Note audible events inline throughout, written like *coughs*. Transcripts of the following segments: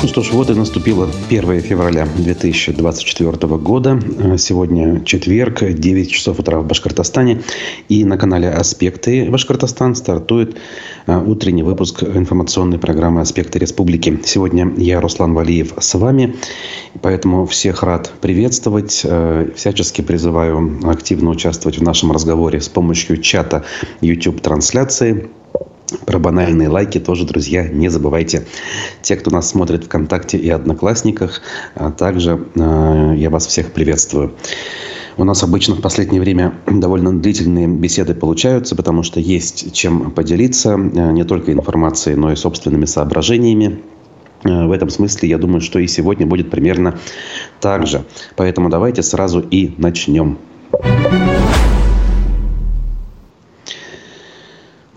Ну что ж, вот и наступило 1 февраля 2024 года. Сегодня четверг, 9 часов утра в Башкортостане. И на канале «Аспекты Башкортостан» стартует а, утренний выпуск информационной программы «Аспекты Республики». Сегодня я, Руслан Валиев, с вами. Поэтому всех рад приветствовать. Э, всячески призываю активно участвовать в нашем разговоре с помощью чата YouTube-трансляции. Про банальные лайки тоже, друзья, не забывайте. Те, кто нас смотрит ВКонтакте и Одноклассниках, а также э, я вас всех приветствую. У нас обычно в последнее время довольно длительные беседы получаются, потому что есть чем поделиться э, не только информацией, но и собственными соображениями. Э, в этом смысле, я думаю, что и сегодня будет примерно так же. Поэтому давайте сразу и начнем.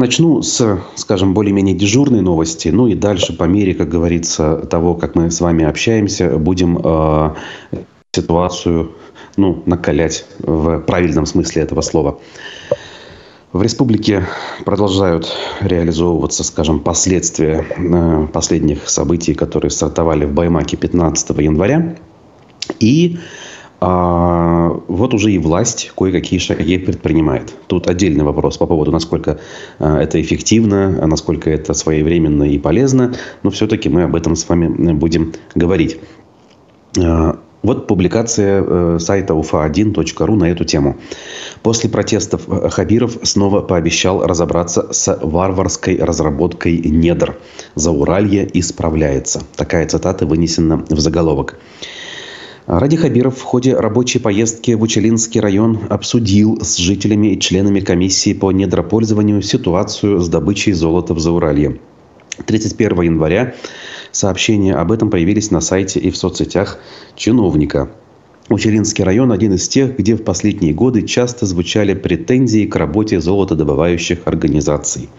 Начну с, скажем, более-менее дежурной новости. Ну и дальше, по мере, как говорится, того, как мы с вами общаемся, будем э, ситуацию ну, накалять в правильном смысле этого слова. В республике продолжают реализовываться, скажем, последствия э, последних событий, которые стартовали в Баймаке 15 января. И а, вот уже и власть кое-какие шаги предпринимает. Тут отдельный вопрос по поводу, насколько а, это эффективно, насколько это своевременно и полезно. Но все-таки мы об этом с вами будем говорить. А, вот публикация э, сайта ufa1.ru на эту тему. После протестов э, Хабиров снова пообещал разобраться с варварской разработкой недр. Зауралье исправляется. Такая цитата вынесена в заголовок. Ради Хабиров в ходе рабочей поездки в Учелинский район обсудил с жителями и членами комиссии по недропользованию ситуацию с добычей золота в Зауралье. 31 января сообщения об этом появились на сайте и в соцсетях чиновника. Учелинский район – один из тех, где в последние годы часто звучали претензии к работе золотодобывающих организаций.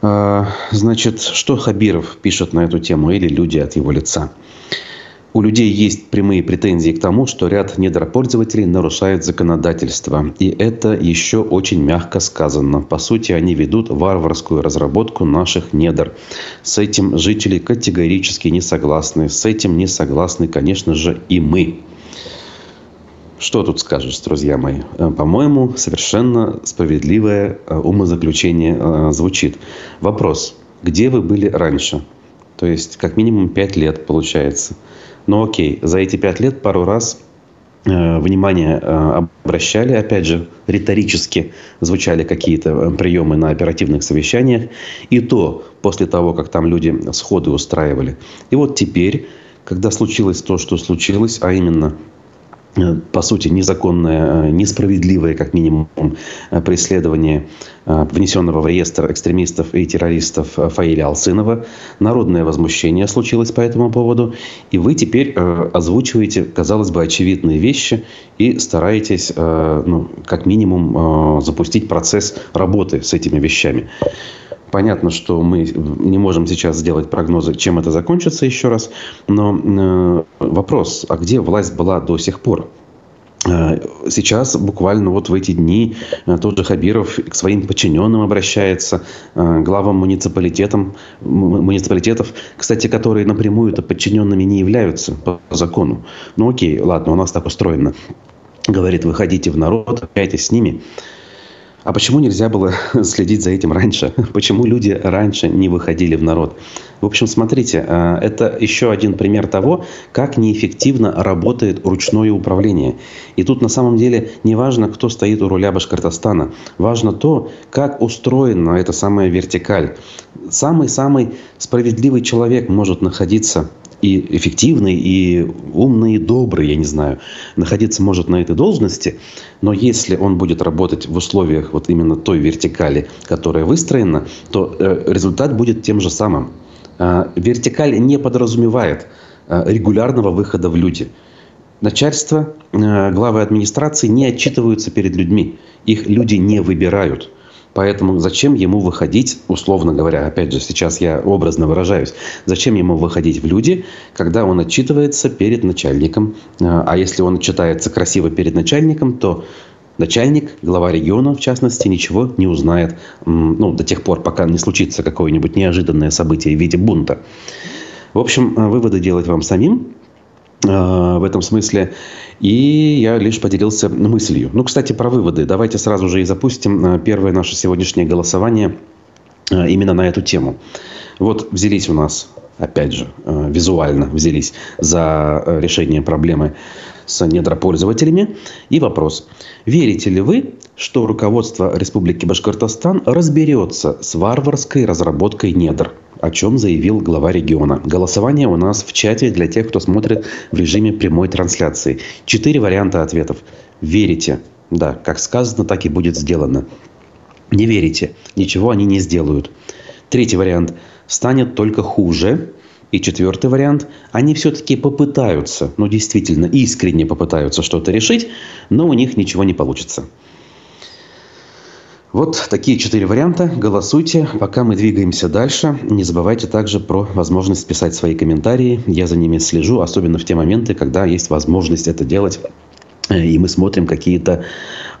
А, значит, что Хабиров пишет на эту тему или люди от его лица? У людей есть прямые претензии к тому, что ряд недропользователей нарушает законодательство. И это еще очень мягко сказано. По сути, они ведут варварскую разработку наших недр. С этим жители категорически не согласны. С этим не согласны, конечно же, и мы. Что тут скажешь, друзья мои? Э, по-моему, совершенно справедливое э, умозаключение э, звучит. Вопрос. Где вы были раньше? То есть, как минимум, пять лет получается. Ну окей, за эти пять лет пару раз э, внимание э, обращали, опять же, риторически звучали какие-то э, приемы на оперативных совещаниях, и то после того, как там люди сходы устраивали. И вот теперь, когда случилось то, что случилось, а именно по сути, незаконное, э, несправедливое, как минимум, э, преследование внесенного в реестр экстремистов и террористов Фаиля Алсынова. Народное возмущение случилось по этому поводу. И вы теперь озвучиваете, казалось бы, очевидные вещи и стараетесь, ну, как минимум, запустить процесс работы с этими вещами. Понятно, что мы не можем сейчас сделать прогнозы, чем это закончится еще раз. Но э, вопрос, а где власть была до сих пор? Э, сейчас, буквально вот в эти дни, э, тот же Хабиров к своим подчиненным обращается, главам муниципалитетам, муниципалитетов, кстати, которые напрямую-то подчиненными не являются по закону. Ну окей, ладно, у нас так устроено. Говорит, выходите в народ, общайтесь с ними. А почему нельзя было *laughs* следить за этим раньше? Почему люди раньше не выходили в народ? В общем, смотрите, э, это еще один пример того, как неэффективно работает ручное управление. И тут на самом деле не важно, кто стоит у руля Башкортостана. Важно то, как устроена эта самая вертикаль. Самый-самый справедливый человек может находиться и эффективный, и умный, и добрый, я не знаю, находиться может на этой должности, но если он будет работать в условиях вот именно той вертикали, которая выстроена, то э, результат будет тем же самым. Э, вертикаль не подразумевает э, регулярного выхода в люди. Начальство, главы администрации не отчитываются перед людьми. Их люди не выбирают. Поэтому зачем ему выходить, условно говоря, опять же, сейчас я образно выражаюсь, зачем ему выходить в люди, когда он отчитывается перед начальником. А, а если он отчитается красиво перед начальником, то начальник, глава региона, в частности, ничего не узнает ну, до тех пор, пока не случится какое-нибудь неожиданное событие в виде бунта. В общем, выводы делать вам самим в этом смысле. И я лишь поделился мыслью. Ну, кстати, про выводы. Давайте сразу же и запустим первое наше сегодняшнее голосование именно на эту тему. Вот взялись у нас, опять же, визуально взялись за решение проблемы с недропользователями. И вопрос. Верите ли вы, что руководство Республики Башкортостан разберется с варварской разработкой недр? о чем заявил глава региона. Голосование у нас в чате для тех, кто смотрит в режиме прямой трансляции. Четыре варианта ответов. Верите? Да, как сказано, так и будет сделано. Не верите? Ничего они не сделают. Третий вариант. Станет только хуже. И четвертый вариант, они все-таки попытаются, ну действительно искренне попытаются что-то решить, но у них ничего не получится. Вот такие четыре варианта. Голосуйте, пока мы двигаемся дальше. Не забывайте также про возможность писать свои комментарии. Я за ними слежу, особенно в те моменты, когда есть возможность это делать. И мы смотрим какие-то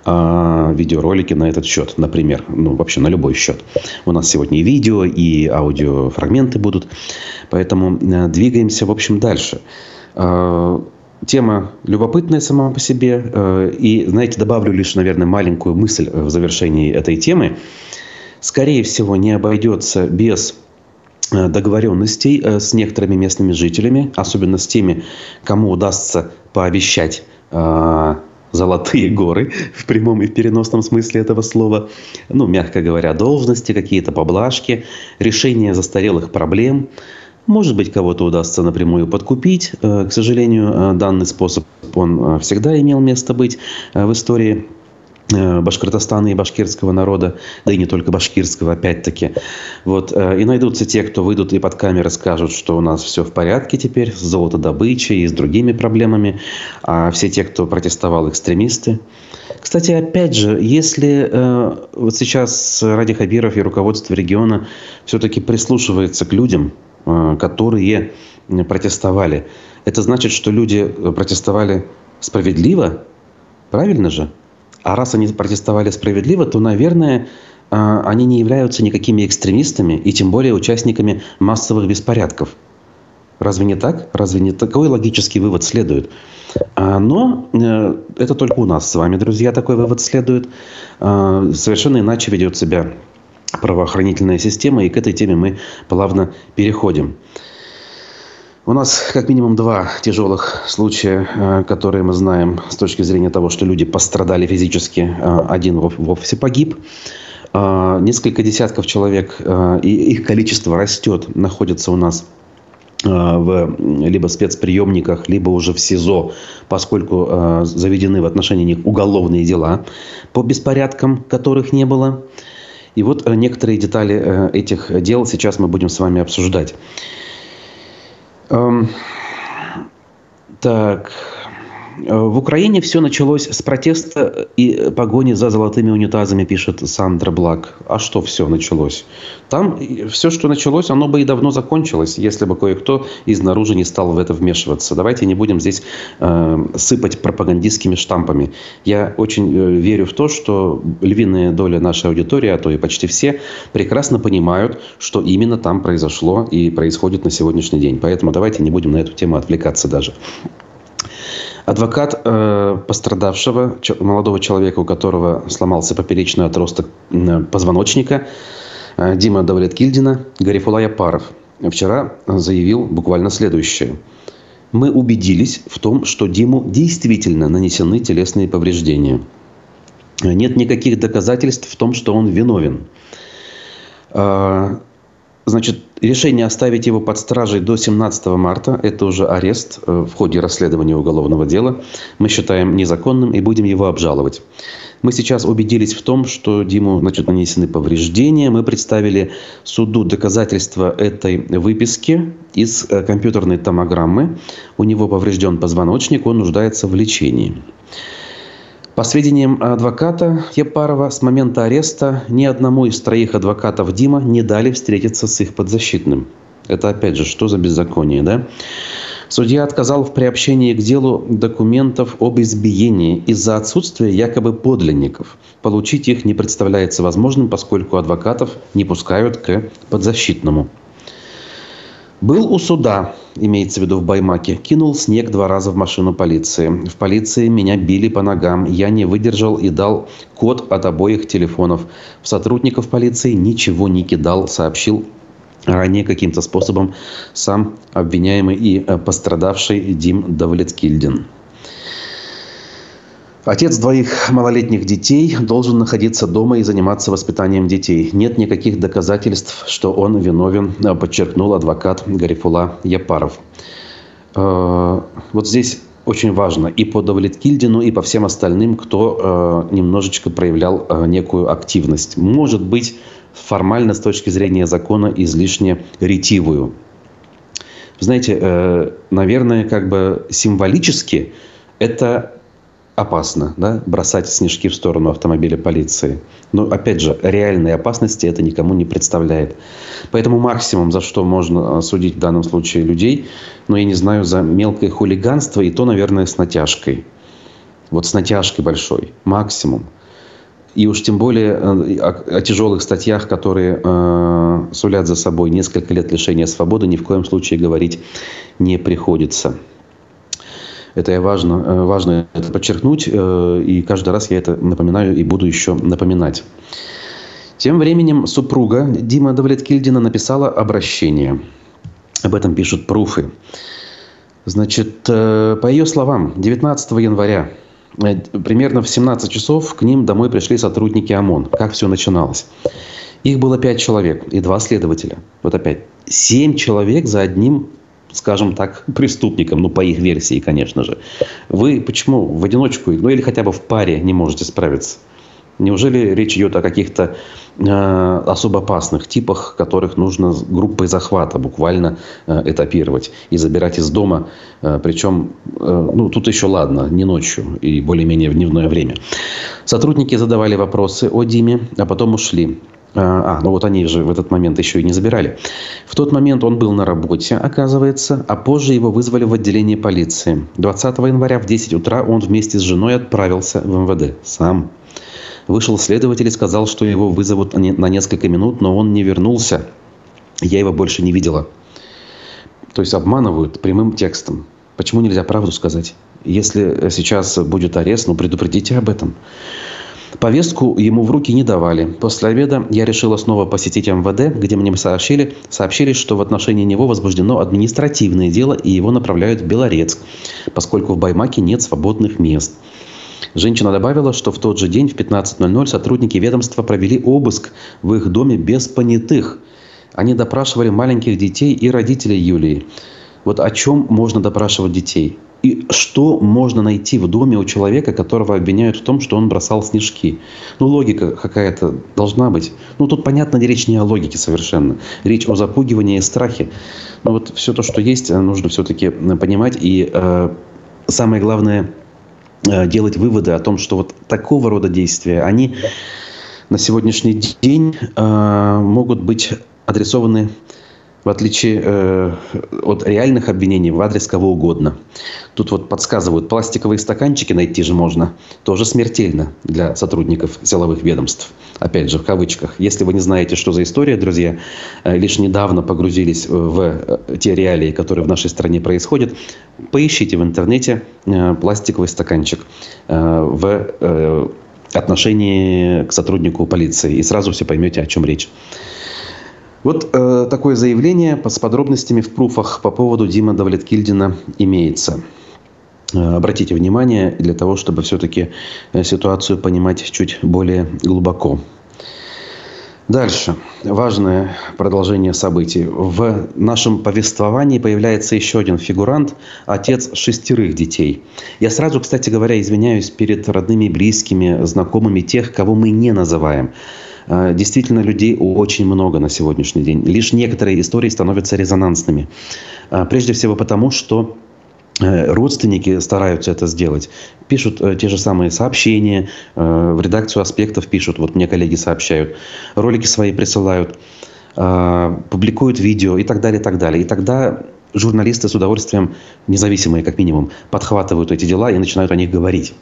э, видеоролики на этот счет, например, ну вообще на любой счет. У нас сегодня и видео, и аудиофрагменты будут, поэтому э, двигаемся, в общем, дальше. Э, тема любопытная сама по себе, э, и, знаете, добавлю лишь, наверное, маленькую мысль в завершении этой темы. Скорее всего, не обойдется без э, договоренностей э, с некоторыми местными жителями, особенно с теми, кому удастся пообещать э, золотые горы *laughs* в прямом и переносном смысле этого слова. Ну, мягко говоря, должности, какие-то поблажки, решение застарелых проблем. Может быть, кого-то удастся напрямую подкупить. Э, к сожалению, э, данный способ, он э, всегда имел место быть в истории Башкортостана и башкирского народа, да и не только башкирского, опять-таки. Вот. И найдутся те, кто выйдут и под камеры скажут, что у нас все в порядке теперь с золотодобычей и с другими проблемами, а все те, кто протестовал, экстремисты. Кстати, опять же, если э, вот сейчас Ради Хабиров и руководство региона все-таки прислушивается к людям, которые протестовали, это значит, что люди протестовали справедливо, правильно же? А раз они протестовали справедливо, то, наверное, а, они не являются никакими экстремистами и тем более участниками массовых беспорядков. Разве не так? Разве не такой логический вывод следует? А, но э, это только у нас с вами, друзья, такой вывод следует. А, совершенно иначе ведет себя правоохранительная система, и к этой теме мы плавно переходим. У нас как минимум два тяжелых случая, э, которые мы знаем с точки зрения того, что люди пострадали физически. Э, один в офисе погиб. Э, несколько десятков человек, и их количество растет, находятся у нас в либо спецприемниках, либо уже в СИЗО, поскольку заведены в отношении них уголовные дела по беспорядкам, которых не было. И вот некоторые детали этих дел сейчас мы будем с вами обсуждать. Эм, так. Э, в Украине все началось с протеста и погони за золотыми унитазами, пишет Сандра Блак. А что все началось? Там все, что началось, оно бы и давно закончилось, если бы кое-кто изнаружи не стал в это вмешиваться. Давайте не будем здесь э, сыпать пропагандистскими штампами. Я очень э, верю в то, что львиная доля нашей аудитории, а то и почти все, прекрасно понимают, что именно там произошло и происходит на сегодняшний день. Поэтому давайте не будем на эту тему отвлекаться даже. Адвокат э, пострадавшего, молодого человека, у которого сломался поперечный отросток позвоночника, э, Дима Давлеткильдина, Гарифулай Апаров, вчера заявил буквально следующее. Мы убедились в том, что Диму действительно нанесены телесные повреждения. Нет никаких доказательств в том, что он виновен. Значит, решение оставить его под стражей до 17 марта – это уже арест э, в ходе расследования уголовного дела. Мы считаем незаконным и будем его обжаловать. Мы сейчас убедились в том, что Диму значит, нанесены повреждения. Мы представили суду доказательства этой выписки из э, компьютерной томограммы. У него поврежден позвоночник, он нуждается в лечении. По сведениям адвоката Епарова, с момента ареста ни одному из троих адвокатов Дима не дали встретиться с их подзащитным. Это опять же, что за беззаконие, да? Судья отказал в приобщении к делу документов об избиении из-за отсутствия якобы подлинников. Получить их не представляется возможным, поскольку адвокатов не пускают к подзащитному. Был у суда, имеется в виду в Баймаке, кинул снег два раза в машину полиции. В полиции меня били по ногам. Я не выдержал и дал код от обоих телефонов. В сотрудников полиции ничего не кидал, сообщил ранее каким-то способом сам обвиняемый и э, пострадавший Дим Давлеткильдин. Отец двоих малолетних детей должен находиться дома и заниматься воспитанием детей. Нет никаких доказательств, что он виновен, подчеркнул адвокат Гарифула Япаров. Э, вот здесь очень важно и по Давлеткильдину, и по всем остальным, кто э, немножечко проявлял э, некую активность. Может быть, формально с точки зрения закона излишне ретивую. Знаете, наверное, как бы символически это опасно, да, бросать снежки в сторону автомобиля полиции. Но, опять же, реальной опасности это никому не представляет. Поэтому максимум, за что можно судить в данном случае людей, ну, я не знаю, за мелкое хулиганство, и то, наверное, с натяжкой. Вот с натяжкой большой. Максимум. И уж тем более э, о, о тяжелых статьях, которые э, сулят за собой несколько лет лишения свободы, ни в коем случае говорить не приходится. Это важно, э, важно это подчеркнуть, э, и каждый раз я это напоминаю и буду еще напоминать. Тем временем супруга Дима Давлеткильдина написала обращение. Об этом пишут пруфы. Значит, э, по ее словам, 19 января примерно в 17 часов к ним домой пришли сотрудники ОМОН. Как все начиналось? Их было пять человек и два следователя. Вот опять, семь человек за одним скажем так, преступникам, ну, по их версии, конечно же. Вы почему в одиночку, ну, или хотя бы в паре не можете справиться? Неужели речь идет о каких-то э, особо опасных типах, которых нужно группой захвата буквально э, этапировать и забирать из дома, э, причем, э, ну, тут еще ладно, не ночью и более-менее в дневное время. Сотрудники задавали вопросы о Диме, а потом ушли. А, а, ну вот они же в этот момент еще и не забирали. В тот момент он был на работе, оказывается, а позже его вызвали в отделение полиции. 20 января в 10 утра он вместе с женой отправился в МВД. Сам. Вышел следователь и сказал, что его вызовут на несколько минут, но он не вернулся. Я его больше не видела. То есть обманывают прямым текстом. Почему нельзя правду сказать? Если сейчас будет арест, ну предупредите об этом. Повестку ему в руки не давали. После обеда я решила снова посетить МВД, где мне сообщили, сообщили, что в отношении него возбуждено административное дело и его направляют в Белорецк, поскольку в Баймаке нет свободных мест. Женщина добавила, что в тот же день в 15.00 сотрудники ведомства провели обыск в их доме без понятых. Они допрашивали маленьких детей и родителей Юлии. Вот о чем можно допрашивать детей? И что можно найти в доме у человека, которого обвиняют в том, что он бросал снежки? Ну, логика какая-то должна быть. Ну, тут, понятно, речь не о логике совершенно. Речь о запугивании и страхе. Но вот все то, что есть, э, нужно все-таки э, понимать. И э, самое главное, э, делать выводы о том, что вот такого рода действия, они на сегодняшний день э, могут быть адресованы в отличие э, от реальных обвинений в адрес кого угодно. Тут вот подсказывают, пластиковые стаканчики найти же можно. Тоже смертельно для сотрудников силовых ведомств. Опять же, в кавычках. Если вы не знаете, что за история, друзья, э, лишь недавно погрузились в э, те реалии, которые в нашей стране происходят, поищите в интернете э, пластиковый стаканчик э, в э, отношении к сотруднику полиции. И сразу все поймете, о чем речь. Вот э, такое заявление с подробностями в пруфах по поводу Дима Давлеткильдина имеется. Э, обратите внимание для того, чтобы все-таки э, ситуацию понимать чуть более глубоко. Дальше. Важное продолжение событий. В нашем повествовании появляется еще один фигурант, отец шестерых детей. Я сразу, кстати говоря, извиняюсь перед родными, близкими, знакомыми тех, кого мы не называем. А, действительно, людей очень много на сегодняшний день. Лишь некоторые истории становятся резонансными. А, прежде всего потому, что э, родственники стараются это сделать. Пишут э, те же самые сообщения, э, в редакцию аспектов пишут, вот мне коллеги сообщают, ролики свои присылают, публикуют видео и так далее, и так далее. И тогда журналисты с удовольствием, независимые как минимум, подхватывают эти дела и начинают о них говорить.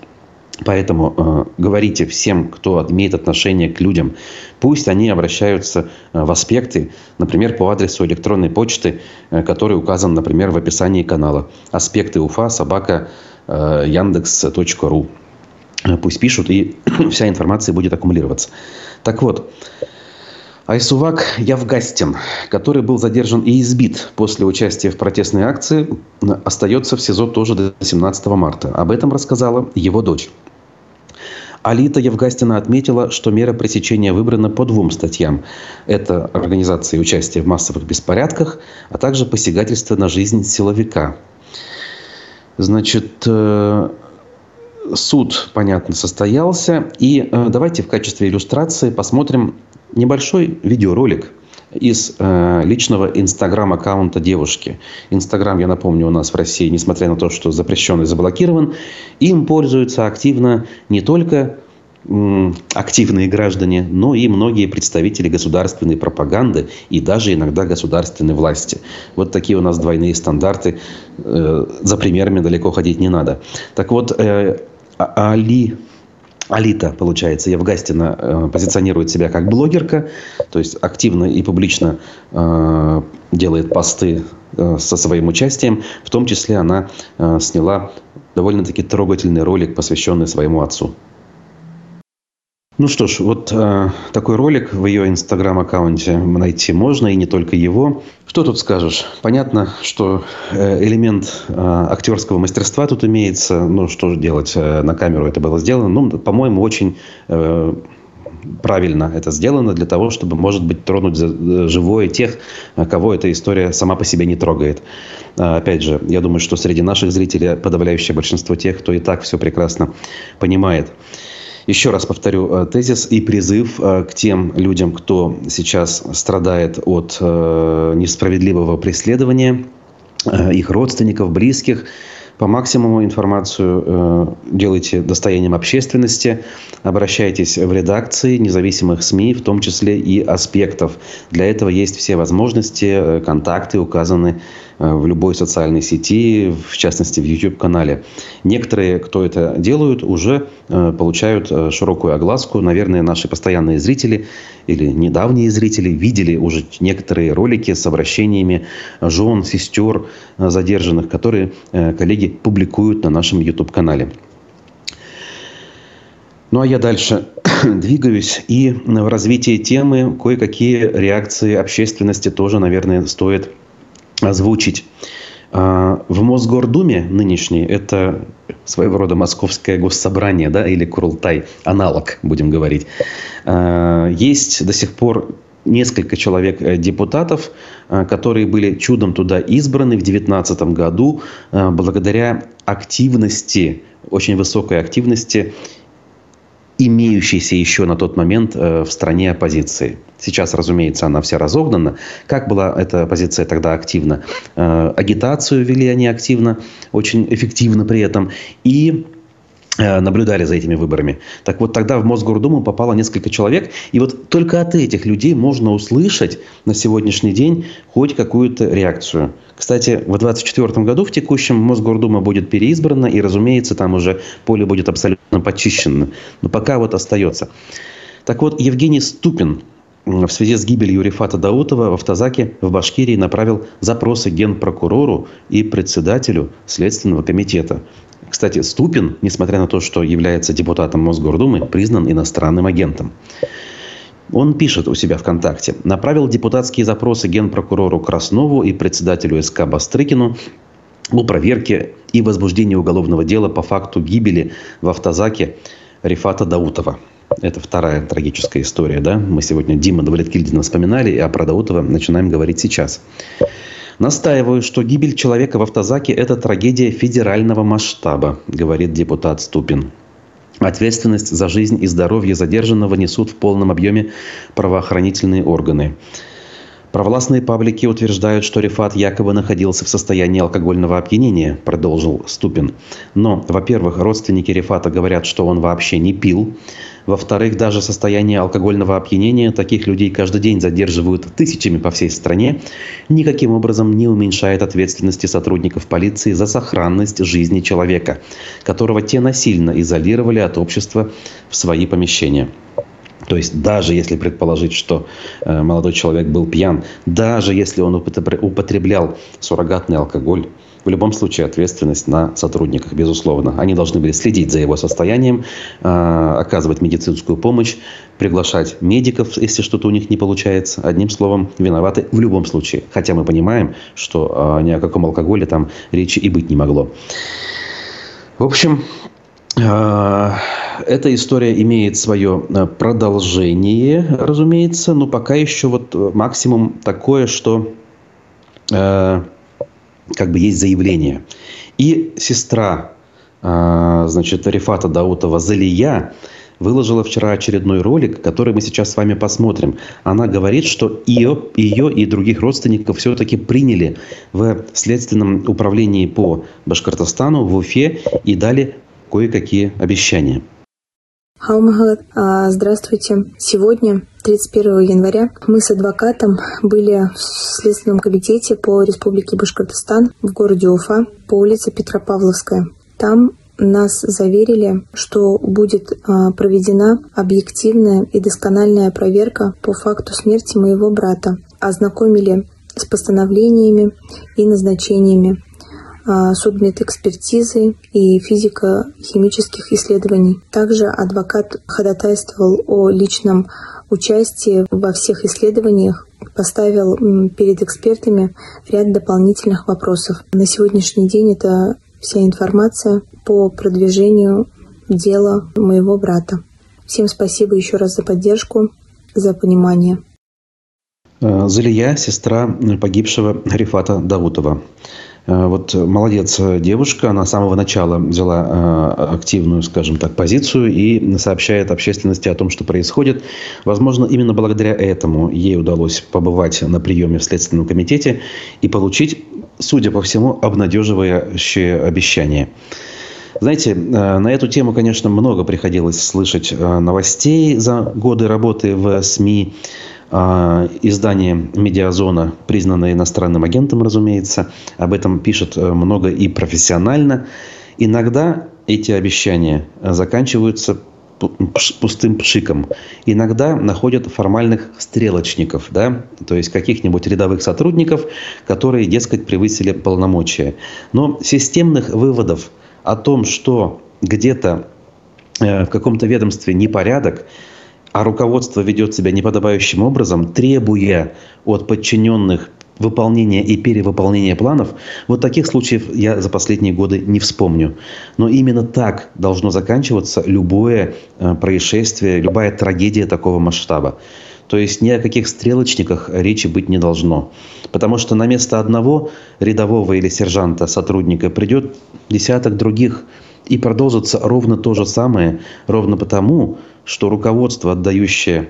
Поэтому э, говорите всем, кто имеет отношение к людям, пусть они обращаются э, в аспекты, например, по адресу электронной почты, э, который указан, например, в описании канала. Аспекты уфа собака э, яндекс.ру. Э, пусть пишут, и *clears throat* вся информация будет аккумулироваться. Так вот, Айсувак Явгастин, который был задержан и избит после участия в протестной акции, остается в СИЗО тоже до 17 марта. Об этом рассказала его дочь. Алита Евгастина отметила, что мера пресечения выбрана по двум статьям. Это организация и участие в массовых беспорядках, а также посягательство на жизнь силовика. Значит, э, суд, понятно, состоялся. И э, давайте в качестве иллюстрации посмотрим небольшой видеоролик из э, личного инстаграм-аккаунта девушки. Инстаграм, я напомню, у нас в России, несмотря на то, что запрещен и заблокирован, им пользуются активно не только активные граждане, но и многие представители государственной пропаганды и даже иногда государственной власти. Вот такие у нас двойные стандарты. Э, за примерами далеко ходить не надо. Так вот, э, а, Али Алита, получается, Евгастина э, позиционирует себя как блогерка, то есть активно и публично э, делает посты э, со своим участием. В том числе она э, сняла довольно-таки трогательный ролик, посвященный своему отцу. Ну что ж, вот э, такой ролик в ее инстаграм-аккаунте найти можно, и не только его. Что тут скажешь? Понятно, что э, элемент э, актерского мастерства тут имеется. Ну, что же делать? Э, на камеру это было сделано. Ну, по-моему, очень... Э, правильно это сделано для того, чтобы, может быть, тронуть живое тех, кого эта история сама по себе не трогает. А, опять же, я думаю, что среди наших зрителей подавляющее большинство тех, кто и так все прекрасно понимает. Еще раз повторю э, тезис и призыв э, к тем людям, кто сейчас страдает от э, несправедливого преследования, их родственников, близких, по максимуму информацию делайте достоянием общественности, обращайтесь в редакции независимых СМИ, в том числе и аспектов. Для этого есть все возможности, контакты указаны в любой социальной сети, в частности в YouTube-канале. Некоторые, кто это делают, уже э, получают э, широкую огласку. Наверное, наши постоянные зрители или недавние зрители видели уже некоторые ролики с обращениями жен, сестер задержанных, которые коллеги публикуют на нашем YouTube-канале. Ну а я дальше *clears throat* двигаюсь. И в развитии темы кое-какие реакции общественности тоже, наверное, стоит озвучить. А, в Мосгордуме нынешней, это своего рода московское госсобрание, да, или Курултай, аналог, будем говорить, а, есть до сих пор несколько человек э, депутатов, а, которые были чудом туда избраны в 2019 году благодаря активности, очень высокой активности имеющейся еще на тот момент э, в стране оппозиции. Сейчас, разумеется, она вся разогнана. Как была эта оппозиция тогда активна? Э, агитацию вели они активно, очень эффективно при этом. И наблюдали за этими выборами. Так вот, тогда в Мосгордуму попало несколько человек, и вот только от этих людей можно услышать на сегодняшний день хоть какую-то реакцию. Кстати, в 2024 году в текущем Мосгордума будет переизбрана, и, разумеется, там уже поле будет абсолютно почищено. Но пока вот остается. Так вот, Евгений Ступин в связи с гибелью Рифата Даутова в Автозаке в Башкирии направил запросы генпрокурору и председателю Следственного комитета. Кстати, Ступин, несмотря на то, что является депутатом Мосгордумы, признан иностранным агентом. Он пишет у себя ВКонтакте. Направил депутатские запросы генпрокурору Краснову и председателю СК Бастрыкину о проверке и возбуждении уголовного дела по факту гибели в автозаке Рифата Даутова. Это вторая трагическая история. Да? Мы сегодня Дима Давлеткильдина вспоминали, а про Даутова начинаем говорить сейчас. Настаиваю, что гибель человека в автозаке – это трагедия федерального масштаба, говорит депутат Ступин. Ответственность за жизнь и здоровье задержанного несут в полном объеме правоохранительные органы. Провластные паблики утверждают, что Рифат якобы находился в состоянии алкогольного опьянения, продолжил Ступин. Но, во-первых, родственники Рифата говорят, что он вообще не пил. Во-вторых, даже состояние алкогольного опьянения таких людей каждый день задерживают тысячами по всей стране, никаким образом не уменьшает ответственности сотрудников полиции за сохранность жизни человека, которого те насильно изолировали от общества в свои помещения. То есть даже если предположить, что э, молодой человек был пьян, даже если он употреблял суррогатный алкоголь, в любом случае ответственность на сотрудниках, безусловно. Они должны были следить за его состоянием, э, оказывать медицинскую помощь, приглашать медиков, если что-то у них не получается. Одним словом, виноваты в любом случае. Хотя мы понимаем, что э, ни о каком алкоголе там речи и быть не могло. В общем, а, эта история имеет свое продолжение, разумеется, но пока еще вот максимум такое, что как бы есть заявление. И сестра, э, значит, Рифата Даутова Залия выложила вчера очередной ролик, который мы сейчас с вами посмотрим. Она говорит, что ее, ее и других родственников все-таки приняли в Следственном управлении по Башкортостану в Уфе и дали кое-какие обещания. Хаумагад, здравствуйте. Сегодня, 31 января, мы с адвокатом были в Следственном комитете по Республике Башкортостан в городе Уфа по улице Петропавловская. Там нас заверили, что будет проведена объективная и доскональная проверка по факту смерти моего брата. Ознакомили с постановлениями и назначениями а, судмедэкспертизы и физико-химических исследований. Также адвокат ходатайствовал о личном участии во всех исследованиях, поставил перед экспертами ряд дополнительных вопросов. На сегодняшний день это вся информация по продвижению дела моего брата. Всем спасибо еще раз за поддержку, за понимание. Залия, сестра погибшего Рифата Даутова. Э, вот молодец девушка, она с самого начала взяла э, активную, скажем так, позицию и сообщает общественности о том, что происходит. Возможно, именно благодаря этому ей удалось побывать на приеме в Следственном комитете и получить, судя по всему, обнадеживающее обещание. Знаете, э, на эту тему, конечно, много приходилось слышать новостей за годы работы в СМИ. А, издание «Медиазона», признанное иностранным агентом, разумеется, об этом пишет э, много и профессионально. Иногда эти обещания заканчиваются пустым пшиком. Иногда находят формальных стрелочников, да, то есть каких-нибудь рядовых сотрудников, которые, дескать, превысили полномочия. Но системных выводов о том, что где-то э, в каком-то ведомстве непорядок, а руководство ведет себя неподобающим образом, требуя от подчиненных выполнения и перевыполнения планов, вот таких случаев я за последние годы не вспомню. Но именно так должно заканчиваться любое э, происшествие, любая трагедия такого масштаба. То есть ни о каких стрелочниках речи быть не должно. Потому что на место одного рядового или сержанта, сотрудника придет десяток других – и продолжится ровно то же самое, ровно потому, что руководство, отдающее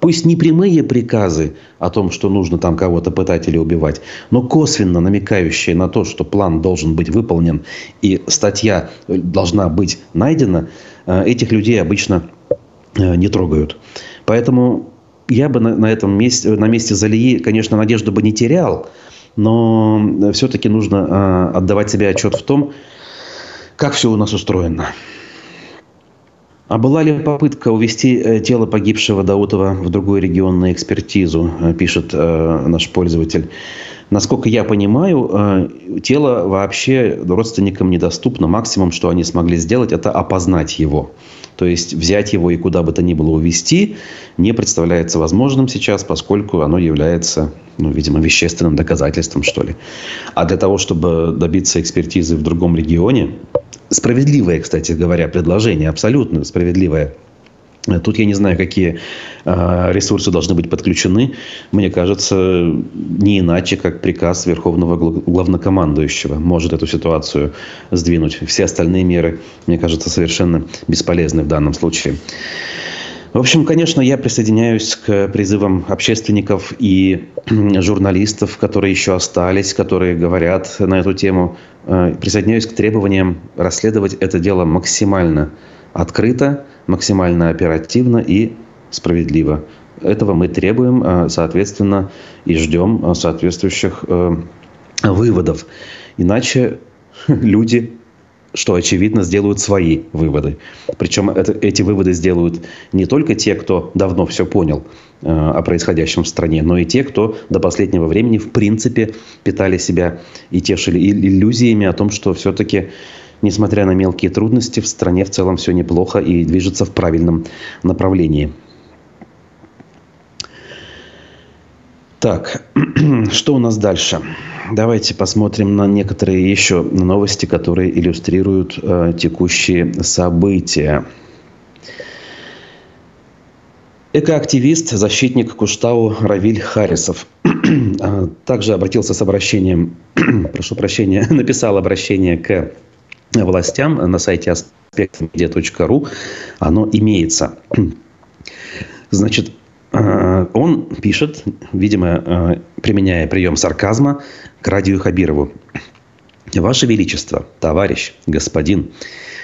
пусть не прямые приказы о том, что нужно там кого-то пытать или убивать, но косвенно намекающие на то, что план должен быть выполнен и статья должна быть найдена, э, этих людей обычно э, не трогают. Поэтому я бы на, этом месте, на месте Залии, конечно, надежду бы не терял, но все-таки нужно э, отдавать себе отчет в том, как все у нас устроено. А была ли попытка увести э, тело погибшего Даутова в другой регион на экспертизу, э, пишет э, наш пользователь. Насколько я понимаю, тело вообще родственникам недоступно. Максимум, что они смогли сделать, это опознать его. То есть взять его и куда бы то ни было увезти не представляется возможным сейчас, поскольку оно является, ну, видимо, вещественным доказательством, что ли. А для того, чтобы добиться экспертизы в другом регионе, справедливое, кстати говоря, предложение, абсолютно справедливое, Тут я не знаю, какие э, ресурсы должны быть подключены. Мне кажется, не иначе, как приказ Верховного главнокомандующего может эту ситуацию сдвинуть. Все остальные меры, мне кажется, совершенно бесполезны в данном случае. В общем, конечно, я присоединяюсь к призывам общественников и *clears throat* журналистов, которые еще остались, которые говорят на эту тему. Э, присоединяюсь к требованиям расследовать это дело максимально открыто, максимально оперативно и справедливо. Этого мы требуем, соответственно, и ждем соответствующих выводов. Иначе *laughs* люди что очевидно, сделают свои выводы. Причем это, эти выводы сделают не только те, кто давно все понял э, о происходящем в стране, но и те, кто до последнего времени в принципе питали себя и тешили иллюзиями о том, что все-таки, несмотря на мелкие трудности, в стране в целом все неплохо и движется в правильном направлении. Так, *clears throat* что у нас дальше? Давайте посмотрим на некоторые еще новости, которые иллюстрируют э, текущие события. Экоактивист, защитник Куштау Равиль Харисов *clears throat* а, также обратился с обращением, *clears throat* прошу прощения, *laughs* написал обращение к властям на сайте aspectmedia.ru. Оно имеется. Значит, он пишет, видимо, э, применяя прием сарказма, к Радию Хабирову. «Ваше Величество, товарищ, господин,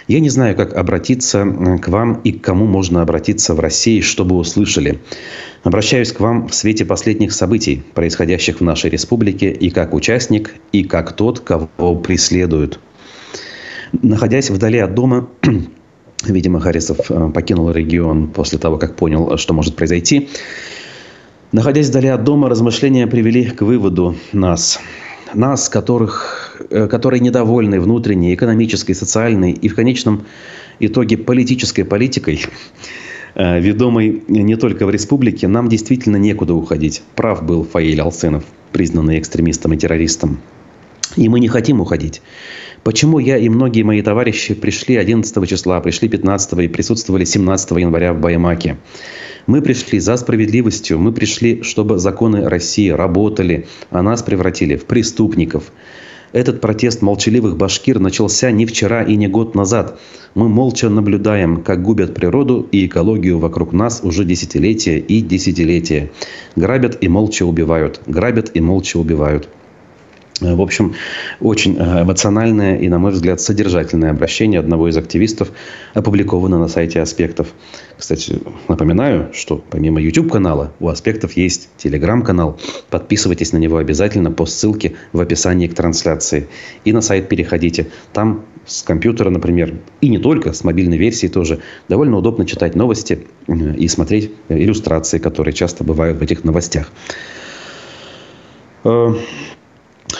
я не знаю, как обратиться э, к вам и к кому можно обратиться в России, чтобы услышали. Обращаюсь к вам в свете последних событий, происходящих в нашей республике, и как участник, и как тот, кого преследуют. Находясь вдали от дома, *clears throat* Видимо, Харисов э, покинул регион после того, как понял, что может произойти. Находясь вдали от дома, размышления привели к выводу нас. Нас, которых, э, которые недовольны внутренней, экономической, социальной и в конечном итоге политической политикой, э, ведомой не только в республике, нам действительно некуда уходить. Прав был Фаиль Алсынов, признанный экстремистом и террористом. И мы не хотим уходить. Почему я и многие мои товарищи пришли 11 числа, пришли 15 и присутствовали 17 января в Баймаке? Мы пришли за справедливостью, мы пришли, чтобы законы России работали, а нас превратили в преступников. Этот протест молчаливых башкир начался не вчера и не год назад. Мы молча наблюдаем, как губят природу и экологию вокруг нас уже десятилетия и десятилетия. Грабят и молча убивают. Грабят и молча убивают. В общем, очень э, эмоциональное и, на мой взгляд, содержательное обращение одного из активистов опубликовано на сайте «Аспектов». Кстати, напоминаю, что помимо YouTube-канала у «Аспектов» есть телеграм-канал. Подписывайтесь на него обязательно по ссылке в описании к трансляции. И на сайт переходите. Там с компьютера, например, и не только, с мобильной версии тоже, довольно удобно читать новости э, и смотреть иллюстрации, которые часто бывают в этих новостях.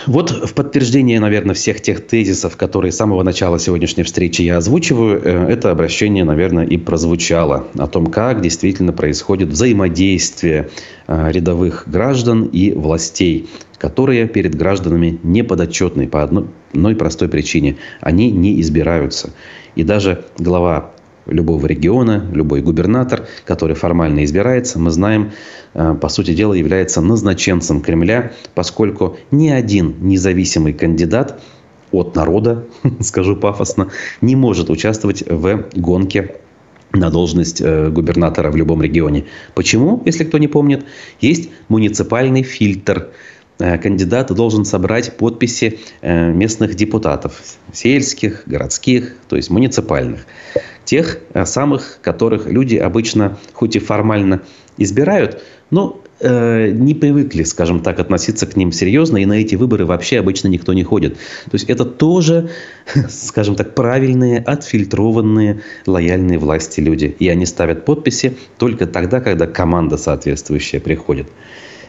Вот в подтверждение, наверное, всех тех тезисов, которые с самого начала сегодняшней встречи я озвучиваю, э, это обращение, наверное, и прозвучало о том, как действительно происходит взаимодействие э, рядовых граждан и властей, которые перед гражданами не подотчетны по одной простой причине. Они не избираются. И даже глава любого региона, любой губернатор, который формально избирается, мы знаем, э, по сути дела, является назначенцем Кремля, поскольку ни один независимый кандидат от народа, *laughs* скажу пафосно, не может участвовать в гонке на должность э, губернатора в любом регионе. Почему, если кто не помнит? Есть муниципальный фильтр – кандидат должен собрать подписи э, местных депутатов, сельских, городских, то есть муниципальных. Тех э, самых, которых люди обычно, хоть и формально избирают, но не привыкли, скажем так, относиться к ним серьезно, и на эти выборы вообще обычно никто не ходит. То есть это тоже, *laughs* скажем так, правильные, отфильтрованные, лояльные власти люди. И они ставят подписи только тогда, когда команда соответствующая приходит.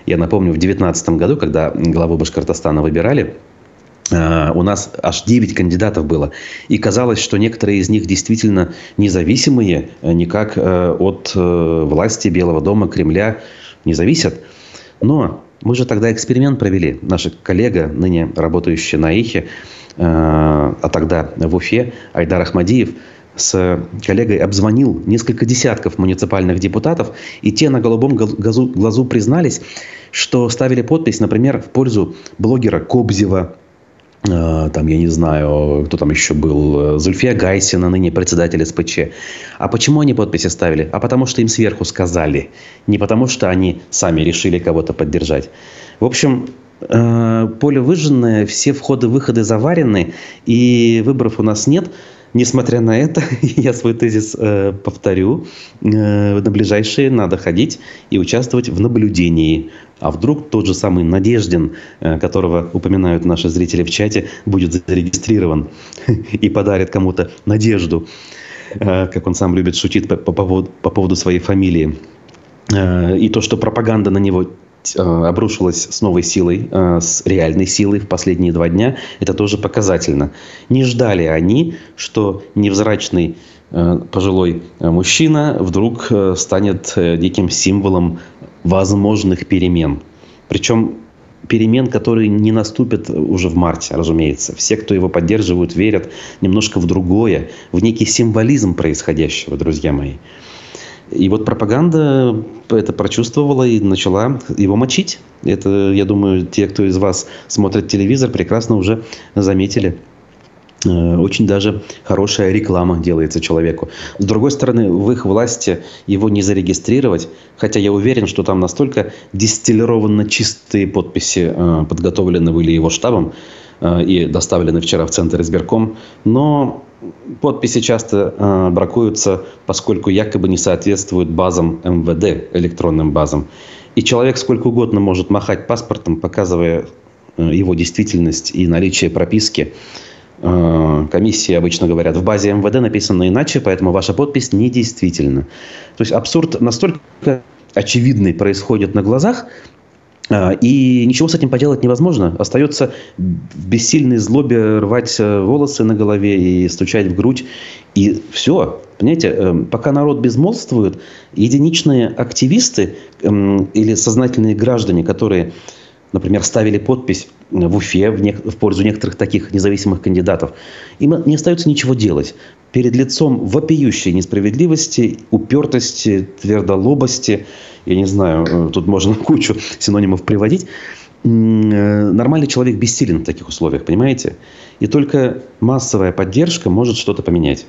Я напомню, в 2019 году, когда главу Башкортостана выбирали, э, у нас аж 9 кандидатов было. И казалось, что некоторые из них действительно независимые, э, никак э, от власти Белого дома, Кремля не зависят. Но мы же тогда эксперимент провели. Наша коллега, ныне работающая на Ихе, а тогда в Уфе, Айдар Ахмадиев – с коллегой обзвонил несколько десятков муниципальных депутатов, и те на голубом глазу, глазу признались, что ставили подпись, например, в пользу блогера Кобзева, э, там, я не знаю, кто там еще был, Зульфия Гайсина, ныне председатель СПЧ. А почему они подписи ставили? А потому что им сверху сказали. Не потому что они сами решили кого-то поддержать. В общем, э, поле выжженное, все входы-выходы заварены, и выборов у нас нет – несмотря на это, *laughs* я свой тезис э, повторю. Э, на ближайшие надо ходить и участвовать в наблюдении. А вдруг тот же самый Надеждин, э, которого упоминают наши зрители в чате, будет зарегистрирован *laughs* и подарит кому-то надежду, э, как он сам любит шутить по, по, поводу, по поводу своей фамилии. Э, и то, что пропаганда на него обрушилась с новой силой, э, с реальной силой в последние два дня, это тоже показательно. Не ждали они, что невзрачный э, пожилой мужчина вдруг станет диким символом возможных перемен. Причем перемен, которые не наступят уже в марте, разумеется. Все, кто его поддерживают, верят немножко в другое, в некий символизм происходящего, друзья мои. И вот пропаганда это прочувствовала и начала его мочить. Это, я думаю, те, кто из вас смотрит телевизор, прекрасно уже заметили. Э, очень даже хорошая реклама делается человеку. С другой стороны, в их власти его не зарегистрировать, хотя я уверен, что там настолько дистиллированно чистые подписи э, подготовлены были его штабом и доставлены вчера в центр избирком, но Подписи часто э, бракуются, поскольку якобы не соответствуют базам МВД, электронным базам. И человек сколько угодно может махать паспортом, показывая э, его действительность и наличие прописки. Э, комиссии обычно говорят, в базе МВД написано иначе, поэтому ваша подпись недействительна. То есть абсурд настолько очевидный происходит на глазах, и ничего с этим поделать невозможно. Остается в бессильной злобе рвать э, волосы на голове и стучать в грудь. И все. Понимаете, эм, пока народ безмолвствует, единичные активисты эм, или сознательные граждане, которые, например, ставили подпись в Уфе в, не, в пользу некоторых таких независимых кандидатов, им не остается ничего делать. Перед лицом вопиющей несправедливости, упертости, твердолобости – я не знаю, э, тут можно *laughs* кучу синонимов приводить. Э, нормальный человек бессилен в таких условиях, понимаете? И только массовая поддержка может что-то поменять.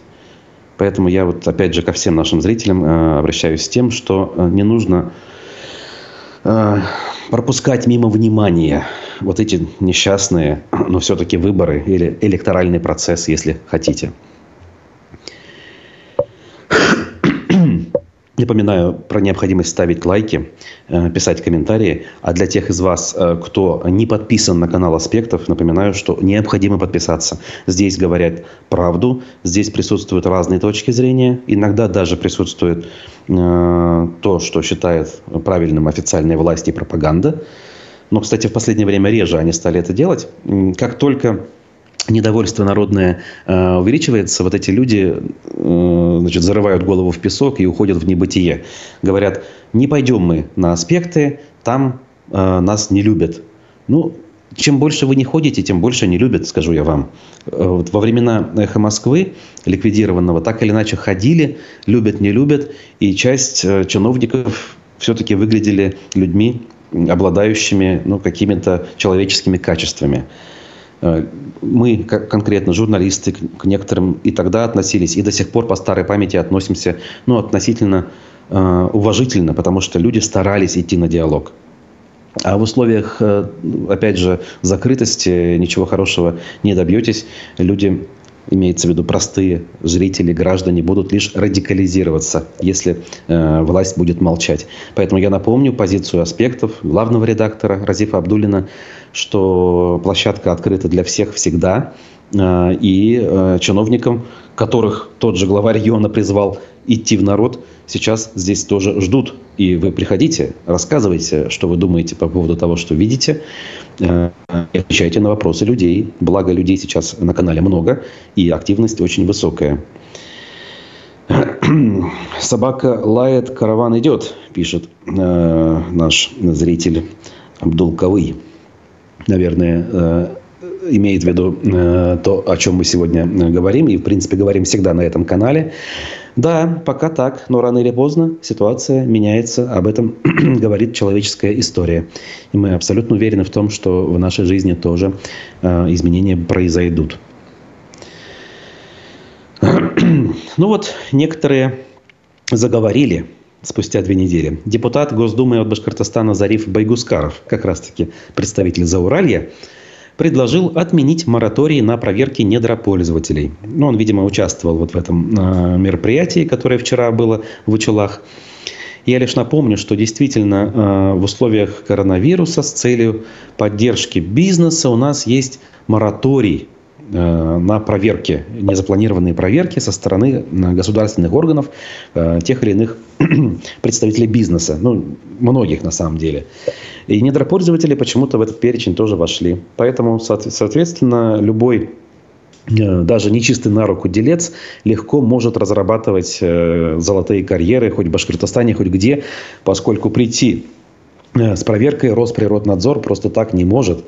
Поэтому я вот опять же ко всем нашим зрителям э, обращаюсь с тем, что не нужно пропускать мимо внимания вот эти несчастные, но все-таки выборы или электоральный процесс, если хотите. Напоминаю про необходимость ставить лайки, э, писать комментарии. А для тех из вас, э, кто не подписан на канал Аспектов, напоминаю, что необходимо подписаться. Здесь говорят правду, здесь присутствуют разные точки зрения. Иногда даже присутствует э, то, что считает правильным официальная власть и пропаганда. Но, кстати, в последнее время реже они стали это делать. Как только недовольство народное э, увеличивается, вот эти люди значит, зарывают голову в песок и уходят в небытие. Говорят, не пойдем мы на аспекты, там э, нас не любят. Ну, чем больше вы не ходите, тем больше не любят, скажу я вам. Э, вот во времена «Эхо Москвы» ликвидированного так или иначе ходили, любят, не любят, и часть э, чиновников все-таки выглядели людьми, обладающими ну, какими-то человеческими качествами. Э, мы, как конкретно журналисты, к некоторым и тогда относились, и до сих пор по старой памяти относимся ну, относительно э, уважительно, потому что люди старались идти на диалог. А в условиях, э, опять же, закрытости ничего хорошего не добьетесь. Люди имеется в виду простые зрители, граждане, будут лишь радикализироваться, если э, власть будет молчать. Поэтому я напомню позицию аспектов главного редактора Разифа Абдулина, что площадка открыта для всех всегда, э, и э, чиновникам, которых тот же глава региона призвал идти в народ, сейчас здесь тоже ждут. И вы приходите, рассказывайте, что вы думаете по поводу того, что видите, э, и отвечайте на вопросы людей. Благо людей сейчас на канале много, и активность очень высокая. *clears throat* Собака лает, караван идет, пишет э, наш зритель Абдулкавый. Наверное, э, имеет в виду э, то, о чем мы сегодня э, говорим, и, в принципе, говорим всегда на этом канале. Да, пока так, но рано или поздно ситуация меняется. Об этом *clears throat* говорит человеческая история. И мы абсолютно уверены в том, что в нашей жизни тоже изменения произойдут. *clears throat* ну вот, некоторые заговорили спустя две недели. Депутат Госдумы от Башкортостана Зариф Байгускаров, как раз-таки представитель Зауралья, предложил отменить мораторий на проверки недропользователей. Ну, он, видимо, участвовал вот в этом э, мероприятии, которое вчера было в Учелах. Я лишь напомню, что действительно э, в условиях коронавируса с целью поддержки бизнеса у нас есть мораторий на проверки, незапланированные проверки со стороны э, государственных органов э, тех или иных *clears throat* представителей бизнеса. Ну, многих на самом деле. И недропользователи почему-то в этот перечень тоже вошли. Поэтому, соответственно, любой даже нечистый на руку делец легко может разрабатывать золотые карьеры хоть в Башкортостане, хоть где, поскольку прийти с проверкой Росприроднадзор просто так не может,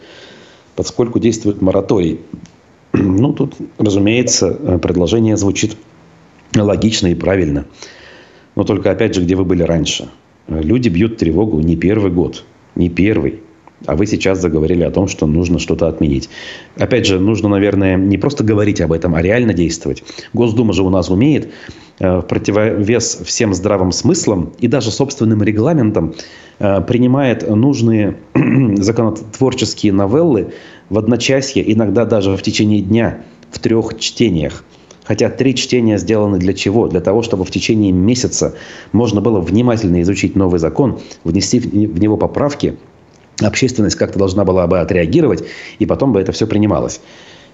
поскольку действует мораторий. Ну, тут, разумеется, э, предложение звучит логично и правильно. Но только, опять же, где вы были раньше? Люди бьют тревогу не первый год, не первый. А вы сейчас заговорили о том, что нужно что-то отменить. Опять же, нужно, наверное, не просто говорить об этом, а реально действовать. Госдума же у нас умеет э, в противовес всем здравым смыслам и даже собственным регламентам э, принимает нужные *clears throat* законотворческие новеллы в одночасье, иногда даже в течение дня, в трех чтениях. Хотя три чтения сделаны для чего? Для того, чтобы в течение месяца можно было внимательно изучить новый закон, внести в него поправки, общественность как-то должна была бы отреагировать, и потом бы это все принималось.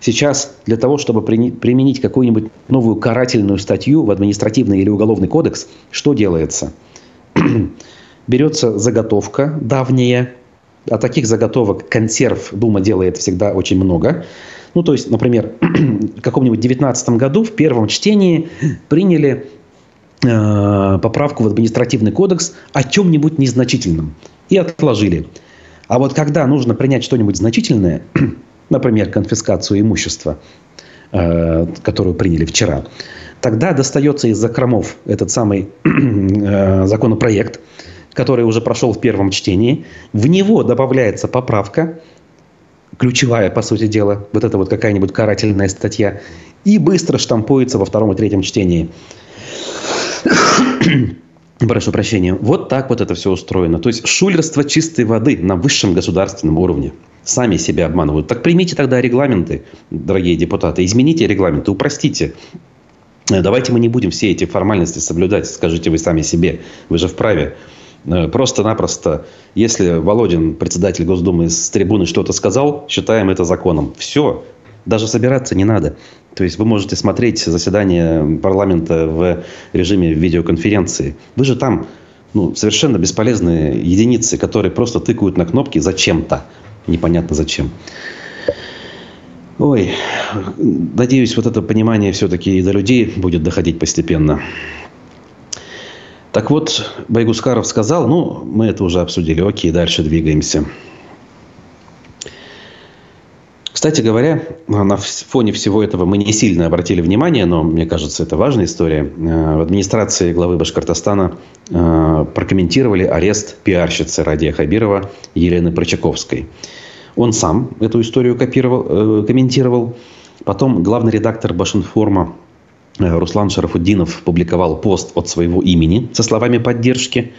Сейчас для того, чтобы применить какую-нибудь новую карательную статью в административный или уголовный кодекс, что делается? *clears throat* Берется заготовка давняя, а таких заготовок консерв Дума делает всегда очень много. Ну, то есть, например, *clears throat* в каком-нибудь 19 году в первом чтении приняли э, поправку в административный кодекс о чем-нибудь незначительном и отложили. А вот когда нужно принять что-нибудь значительное, *clears throat* например, конфискацию имущества, э, которую приняли вчера, тогда достается из закромов этот самый *clears throat* э, законопроект – который уже прошел в первом чтении. В него добавляется поправка, ключевая, по сути дела, вот это вот какая-нибудь карательная статья, и быстро штампуется во втором и третьем чтении. *coughs* Прошу прощения. Вот так вот это все устроено. То есть шулерство чистой воды на высшем государственном уровне. Сами себя обманывают. Так примите тогда регламенты, дорогие депутаты. Измените регламенты, упростите. Давайте мы не будем все эти формальности соблюдать, скажите вы сами себе. Вы же вправе. Э, просто-напросто, если Володин, председатель Госдумы, с трибуны что-то сказал, считаем это законом. Все. Даже собираться не надо. То есть вы можете смотреть заседание парламента в режиме видеоконференции. Вы же там ну, совершенно бесполезные единицы, которые просто тыкают на кнопки зачем-то. Непонятно зачем. Ой, надеюсь, вот это понимание все-таки и до людей будет доходить постепенно. Так вот, Байгускаров сказал, ну, мы это уже обсудили, окей, дальше двигаемся. Кстати говоря, на фоне всего этого мы не сильно обратили внимание, но мне кажется, это важная история. Э, в администрации главы Башкортостана э, прокомментировали арест пиарщицы Радия Хабирова Елены Прочаковской. Он сам эту историю копировал, э, комментировал. Потом главный редактор Башинформа Руслан Шарафуддинов публиковал пост от своего имени со словами поддержки.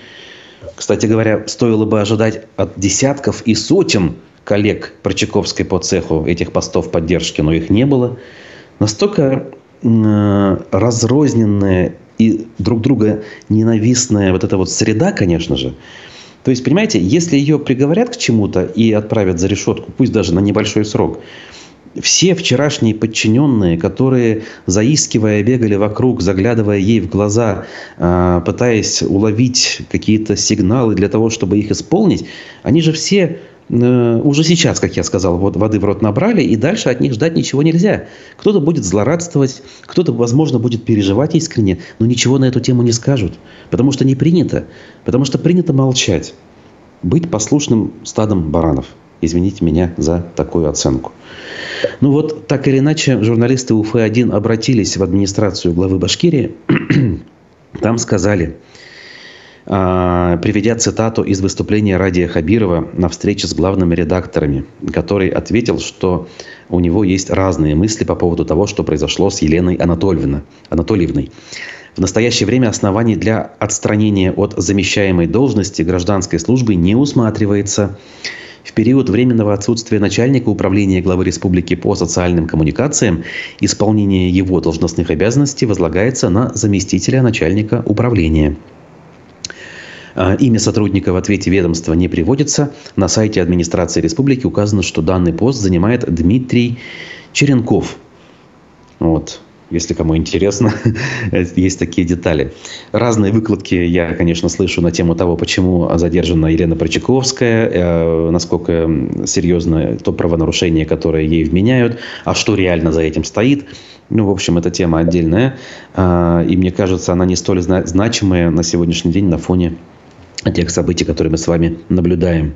Кстати говоря, стоило бы ожидать от десятков и сотен коллег Прочаковской по цеху этих постов поддержки, но их не было. Настолько э, разрозненная и друг друга ненавистная вот эта вот среда, конечно же. То есть, понимаете, если ее приговорят к чему-то и отправят за решетку, пусть даже на небольшой срок, все вчерашние подчиненные, которые, заискивая, бегали вокруг, заглядывая ей в глаза, а, пытаясь уловить какие-то сигналы для того, чтобы их исполнить, они же все э, уже сейчас, как я сказал, вот воды в рот набрали, и дальше от них ждать ничего нельзя. Кто-то будет злорадствовать, кто-то, возможно, будет переживать искренне, но ничего на эту тему не скажут, потому что не принято, потому что принято молчать, быть послушным стадом баранов. Извините меня за такую оценку. Ну вот, так или иначе, журналисты УФ-1 обратились в администрацию главы Башкирии. *clears throat* Там сказали, а, приведя цитату из выступления Радия Хабирова на встрече с главными редакторами, который ответил, что у него есть разные мысли по поводу того, что произошло с Еленой Анатольевной. Анатольевной. В настоящее время оснований для отстранения от замещаемой должности гражданской службы не усматривается. В период временного отсутствия начальника управления главы республики по социальным коммуникациям исполнение его должностных обязанностей возлагается на заместителя начальника управления. А, имя сотрудника в ответе ведомства не приводится. На сайте администрации республики указано, что данный пост занимает Дмитрий Черенков. Вот если кому интересно, *laughs* есть такие детали. Разные выкладки я, конечно, слышу на тему того, почему задержана Елена Прочаковская, э, насколько серьезно то правонарушение, которое ей вменяют, а что реально за этим стоит. Ну, в общем, эта тема отдельная. Э, и мне кажется, она не столь значимая на сегодняшний день на фоне тех событий, которые мы с вами наблюдаем.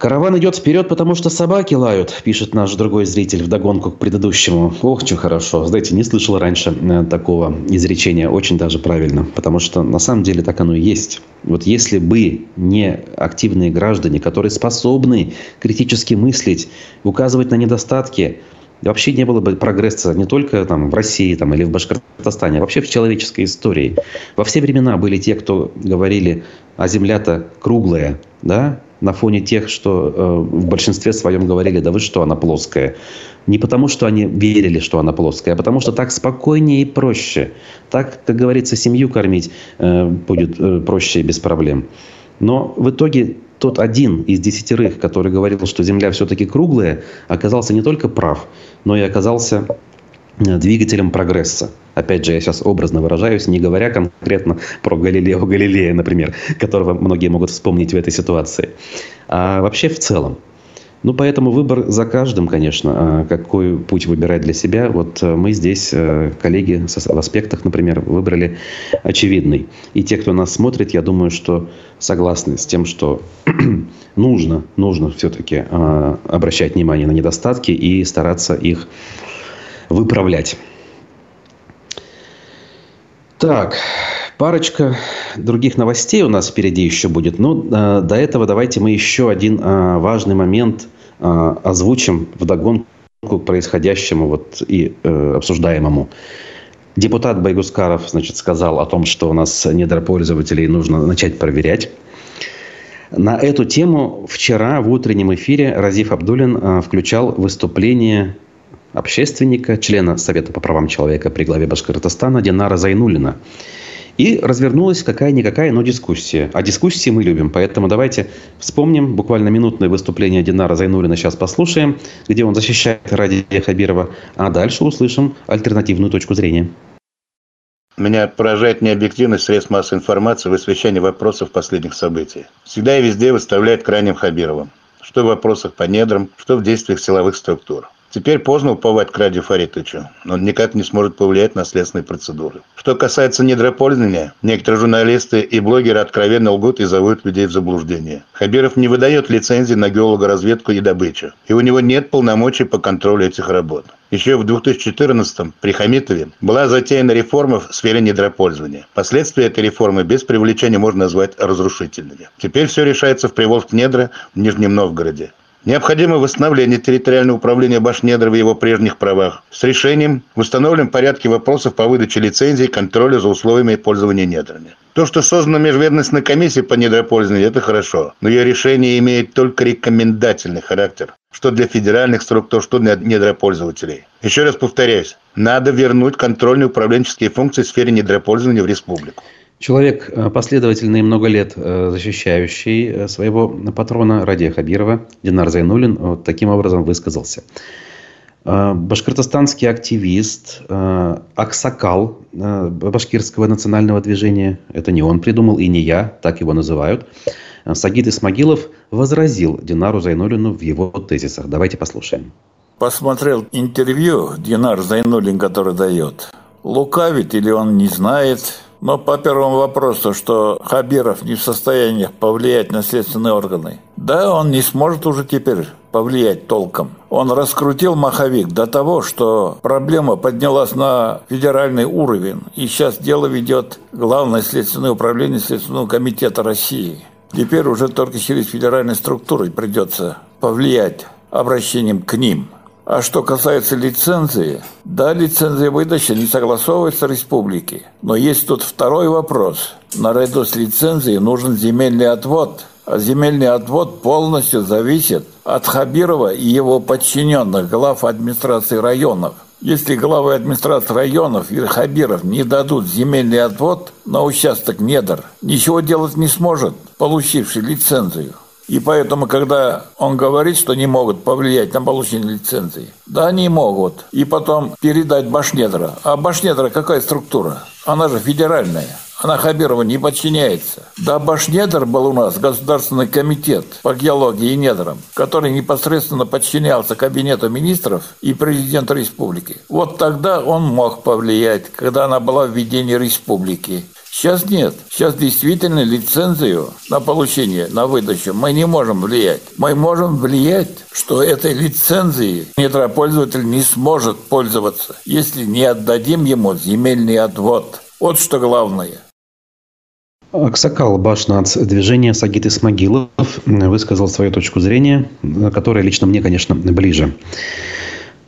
Караван идет вперед, потому что собаки лают, пишет наш другой зритель вдогонку к предыдущему. Ох, что хорошо. Знаете, не слышал раньше э, такого изречения. Очень даже правильно. Потому что на самом деле так оно и есть. Вот если бы не активные граждане, которые способны критически мыслить, указывать на недостатки, вообще не было бы прогресса не только там, в России там, или в Башкортостане, а вообще в человеческой истории. Во все времена были те, кто говорили, а земля-то круглая, да, на фоне тех, что э, в большинстве своем говорили, да вы что, она плоская. Не потому, что они верили, что она плоская, а потому, что так спокойнее и проще. Так, как говорится, семью кормить э, будет э, проще и без проблем. Но в итоге тот один из десятерых, который говорил, что Земля все-таки круглая, оказался не только прав, но и оказался Э, двигателем прогресса. Опять же, я сейчас образно выражаюсь, не говоря конкретно про Галилео Галилея, например, которого многие могут вспомнить в этой ситуации, а вообще в целом. Ну, поэтому выбор за каждым, конечно, а какой путь выбирать для себя. Вот э, мы здесь, э, коллеги в аспектах, например, выбрали очевидный. И те, кто нас смотрит, я думаю, что согласны с тем, что *clears throat* нужно, нужно все-таки а, обращать внимание на недостатки и стараться их выправлять. Так, парочка других новостей у нас впереди еще будет. Но э, до этого давайте мы еще один э, важный момент э, озвучим в догонку к происходящему вот и э, обсуждаемому. Депутат Байгускаров значит, сказал о том, что у нас недропользователей нужно начать проверять. На эту тему вчера в утреннем эфире Разиф Абдулин э, включал выступление общественника, члена Совета по правам человека при главе Башкортостана Динара Зайнулина. И развернулась какая-никакая, но дискуссия. А дискуссии мы любим, поэтому давайте вспомним буквально минутное выступление Динара Зайнулина, сейчас послушаем, где он защищает Ради Хабирова, а дальше услышим альтернативную точку зрения. Меня поражает необъективность средств массовой информации в освещении вопросов последних событий. Всегда и везде выставляет крайним Хабировым. Что в вопросах по недрам, что в действиях силовых структур. Теперь поздно уповать к Ради Фаритовичу. Он никак не сможет повлиять на следственные процедуры. Что касается недропользования, некоторые журналисты и блогеры откровенно лгут и зовут людей в заблуждение. Хабиров не выдает лицензии на геологоразведку и добычу. И у него нет полномочий по контролю этих работ. Еще в 2014-м при Хамитове была затеяна реформа в сфере недропользования. Последствия этой реформы без привлечения можно назвать разрушительными. Теперь все решается в Приволжск недра в Нижнем Новгороде. Необходимо восстановление территориального управления Башнедра в его прежних правах с решением в установленном порядке вопросов по выдаче лицензий и контроля за условиями пользования недрами. То, что создана межведомственная комиссия по недропользованию, это хорошо, но ее решение имеет только рекомендательный характер, что для федеральных структур, что для недропользователей. Еще раз повторяюсь, надо вернуть контрольные управленческие функции в сфере недропользования в республику. Человек э, последовательный много лет э, защищающий э, своего патрона Радия Хабирова, Динар Зайнулин, вот таким образом высказался. Башкортостанский активист Аксакал башкирского национального движения, это не он придумал и не я, так его называют, Сагид Исмагилов возразил Динару Зайнулину в его тезисах. Давайте послушаем. Посмотрел интервью Динар Зайнулин, который дает. Лукавит или он не знает, но по первому вопросу, что Хабиров не в состоянии повлиять на следственные органы, да, он не сможет уже теперь повлиять толком. Он раскрутил маховик до того, что проблема поднялась на федеральный уровень. И сейчас дело ведет Главное следственное управление Следственного комитета России. Теперь уже только через федеральные структуры придется повлиять обращением к ним – а что касается лицензии, да, лицензия выдачи не согласовывается республики. Но есть тут второй вопрос. Наряду с лицензией нужен земельный отвод – А земельный отвод полностью зависит от Хабирова и его подчиненных, глав администрации районов. Если главы администрации районов и Хабиров не дадут земельный отвод на участок недр, ничего делать не сможет, получивший лицензию. И поэтому, когда он говорит, что не могут повлиять на получение лицензии, да, они могут. И потом передать Башнедра. А Башнедра какая структура? Она же федеральная. Она Хабирова не подчиняется. Да Башнедр был у нас Государственный комитет по геологии и недрам, который непосредственно подчинялся Кабинету министров и президенту республики. Вот тогда он мог повлиять, когда она была в ведении республики. Сейчас нет. Сейчас действительно лицензию на получение, на выдачу мы не можем влиять. Мы можем влиять, что этой лицензией недропользователь не сможет пользоваться, если не отдадим ему земельный отвод. Вот что главное. Аксакал Башнац движение Сагит Исмагилов высказал свою точку зрения, которая лично мне, конечно, ближе.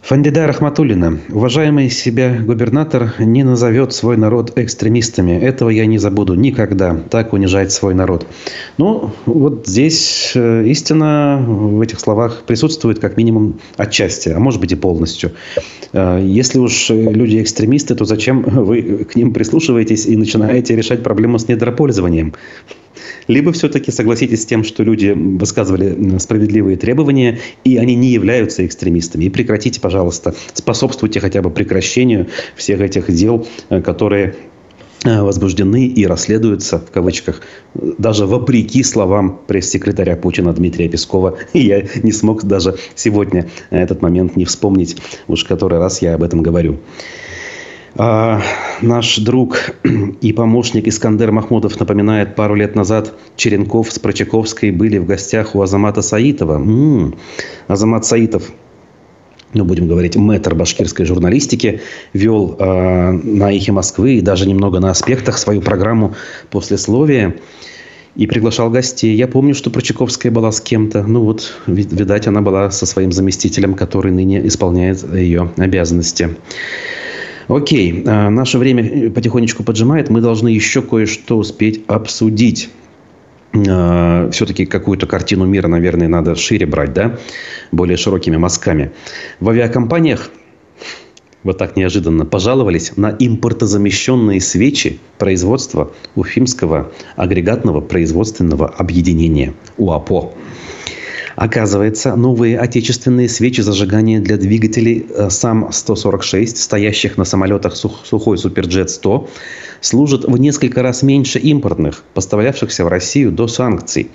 Фандида Рахматуллина. Уважаемый себя губернатор не назовет свой народ экстремистами. Этого я не забуду никогда. Так унижать свой народ. Ну, вот здесь э, истина в этих словах присутствует как минимум отчасти, а может быть и полностью. Э, если уж люди экстремисты, то зачем вы к ним прислушиваетесь и начинаете решать проблему с недропользованием? Либо все-таки согласитесь с тем, что люди высказывали справедливые требования, и они не являются экстремистами. И прекратите, пожалуйста, способствуйте хотя бы прекращению всех этих дел, э, которые э, возбуждены и расследуются, в кавычках, даже вопреки словам пресс-секретаря Путина Дмитрия Пескова. И *laughs* я не смог даже сегодня этот момент не вспомнить, уж который раз я об этом говорю. А, наш друг и помощник Искандер Махмудов напоминает, пару лет назад Черенков с Прочаковской были в гостях у Азамата Саитова. М-м, Азамат Саитов ну, будем говорить, мэтр башкирской журналистики, вел э, на «Эхе Москвы» и даже немного на «Аспектах» свою программу «Послесловие» и приглашал гостей. Я помню, что Прочаковская была с кем-то. Ну вот, видать, она была со своим заместителем, который ныне исполняет ее обязанности. Окей, а, наше время потихонечку поджимает. Мы должны еще кое-что успеть обсудить. А, Все-таки какую-то картину мира, наверное, надо шире брать, да? Более широкими мазками. В авиакомпаниях вот так неожиданно пожаловались на импортозамещенные свечи производства Уфимского агрегатного производственного объединения УАПО. Оказывается, новые отечественные свечи зажигания для двигателей э, САМ-146, стоящих на самолетах Сухой Суперджет-100, служат в несколько раз меньше импортных, поставлявшихся в Россию до санкций.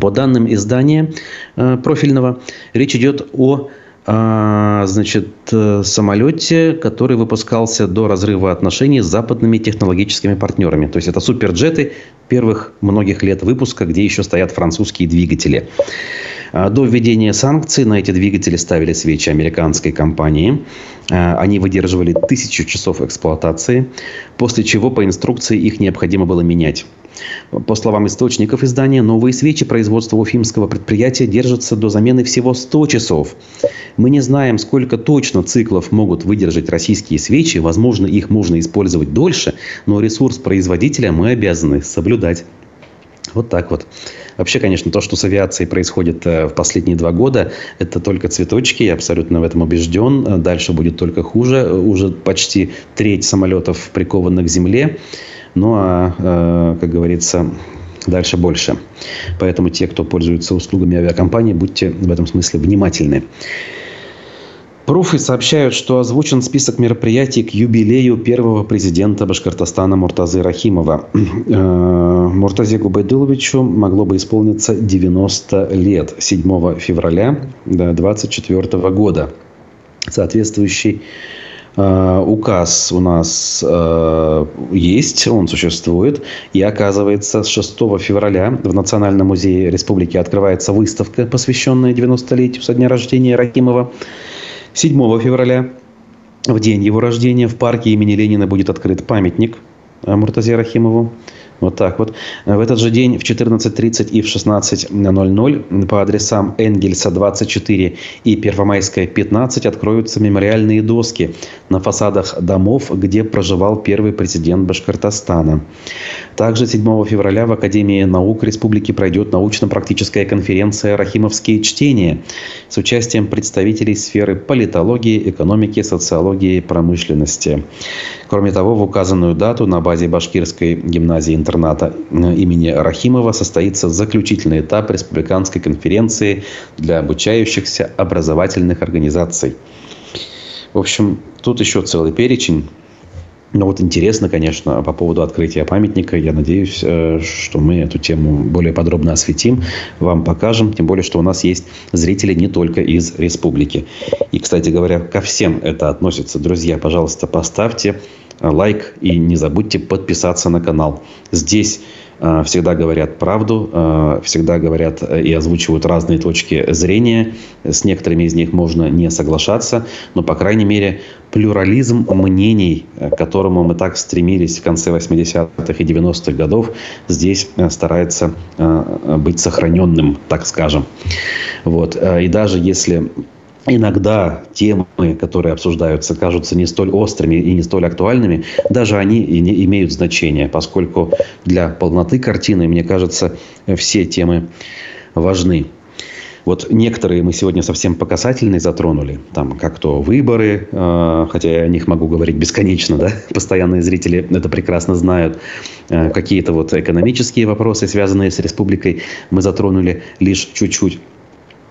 По данным издания э, профильного, речь идет о значит, э, самолете, который выпускался до разрыва отношений с западными технологическими партнерами. То есть это суперджеты первых многих лет выпуска, где еще стоят французские двигатели. А, до введения санкций на эти двигатели ставили свечи американской компании. А, они выдерживали тысячу часов эксплуатации, после чего по инструкции их необходимо было менять. По словам источников издания, новые свечи производства уфимского предприятия держатся до замены всего 100 часов. Мы не знаем, сколько точно циклов могут выдержать российские свечи. Возможно, их можно использовать дольше, но ресурс производителя мы обязаны соблюдать. Вот так вот. Вообще, конечно, то, что с авиацией происходит э, в последние два года, это только цветочки, я абсолютно в этом убежден. Дальше будет только хуже. Уже почти треть самолетов прикованы к земле. Ну а, э, как говорится, дальше больше. Поэтому те, кто пользуется услугами авиакомпании, будьте в этом смысле внимательны. Пруфы сообщают, что озвучен список мероприятий к юбилею первого президента Башкортостана Муртазы Рахимова. *clears throat* Э, Муртазе Губайдуловичу могло бы исполниться 90 лет 7 февраля 2024 года. Соответствующий Э, указ у нас э, есть, он существует. И оказывается, с 6 февраля в Национальном музее республики открывается выставка, посвященная 90-летию со дня рождения Ракимова. 7 февраля, в день его рождения, в парке имени Ленина будет открыт памятник Муртазе Рахимову. Вот так вот. В этот же день в 14.30 и в 16.00 по адресам Энгельса 24 и Первомайская 15 откроются мемориальные доски на фасадах домов, где проживал первый президент Башкортостана. Также 7 февраля в Академии наук Республики пройдет научно-практическая конференция «Рахимовские чтения» с участием представителей сферы политологии, экономики, социологии, промышленности. Кроме того, в указанную дату на базе Башкирской гимназии-интерната э, имени Рахимова состоится заключительный этап республиканской конференции для обучающихся образовательных организаций. В общем, тут еще целый перечень но вот интересно, конечно, по поводу открытия памятника. Я надеюсь, э, что мы эту тему более подробно осветим, вам покажем. Тем более, что у нас есть зрители не только из республики. И, кстати говоря, ко всем это относится. Друзья, пожалуйста, поставьте лайк и не забудьте подписаться на канал. Здесь э, всегда говорят правду, э, всегда говорят и озвучивают разные точки зрения. С некоторыми из них можно не соглашаться, но, по крайней мере, плюрализм мнений, э, к которому мы так стремились в конце 80-х и 90-х годов, здесь старается быть сохраненным, так скажем. Вот. И даже если иногда темы, которые обсуждаются, кажутся не столь острыми и не столь актуальными, даже они и не имеют значения, поскольку для полноты картины, мне кажется, все темы важны. Вот некоторые мы сегодня совсем по касательной затронули, там как то выборы, э, хотя я о них могу говорить бесконечно, да, *laughs* постоянные зрители это прекрасно знают, э, какие-то вот экономические вопросы, связанные с республикой, мы затронули лишь чуть-чуть.